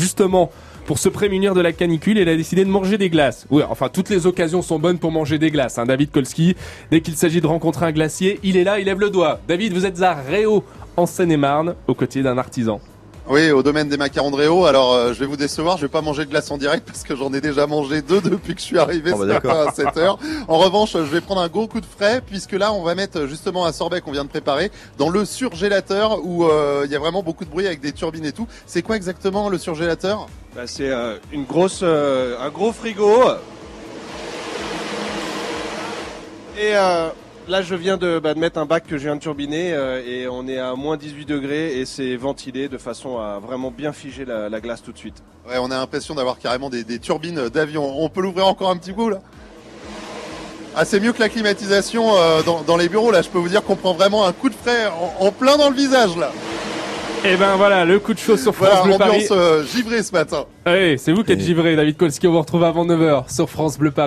justement, pour se prémunir de la canicule, il a décidé de manger des glaces. Oui, enfin, toutes les occasions sont bonnes pour manger des glaces. Hein. David Kolski, dès qu'il s'agit de rencontrer un glacier, il est là, il lève le doigt. David, vous êtes à Réau, en Seine-et-Marne, aux côtés d'un artisan. Oui, au domaine des macarons de Réau. Alors, euh, je vais vous décevoir, je vais pas manger de glace en direct parce que j'en ai déjà mangé deux depuis que je suis arrivé Oh, bah, ce matin d'accord. à 7 heures. En revanche, je vais prendre un gros coup de frais puisque là, on va mettre justement un sorbet qu'on vient de préparer dans le surgélateur où euh, il y a vraiment beaucoup de bruit avec des turbines et tout. C'est quoi exactement le surgélateur? Bah, c'est euh, une grosse, euh, un gros frigo. Et euh, là, je viens de, bah, de mettre un bac que je viens de turbiner euh, et on est à moins 18 degrés et c'est ventilé de façon à vraiment bien figer la, la glace tout de suite. Ouais, on a l'impression d'avoir carrément des, des turbines d'avion. On peut l'ouvrir encore un petit coup là ah, c'est mieux que la climatisation euh, dans, dans les bureaux là. Je peux vous dire qu'on prend vraiment un coup de frais en, en plein dans le visage là. Et ben voilà, le coup de chaud sur France Voilà, Bleu Paris. ambiance euh, givrée ce matin. Allez, c'est vous qui êtes Et- givré, David Kolski. On vous retrouve avant 9h sur France Bleu Paris.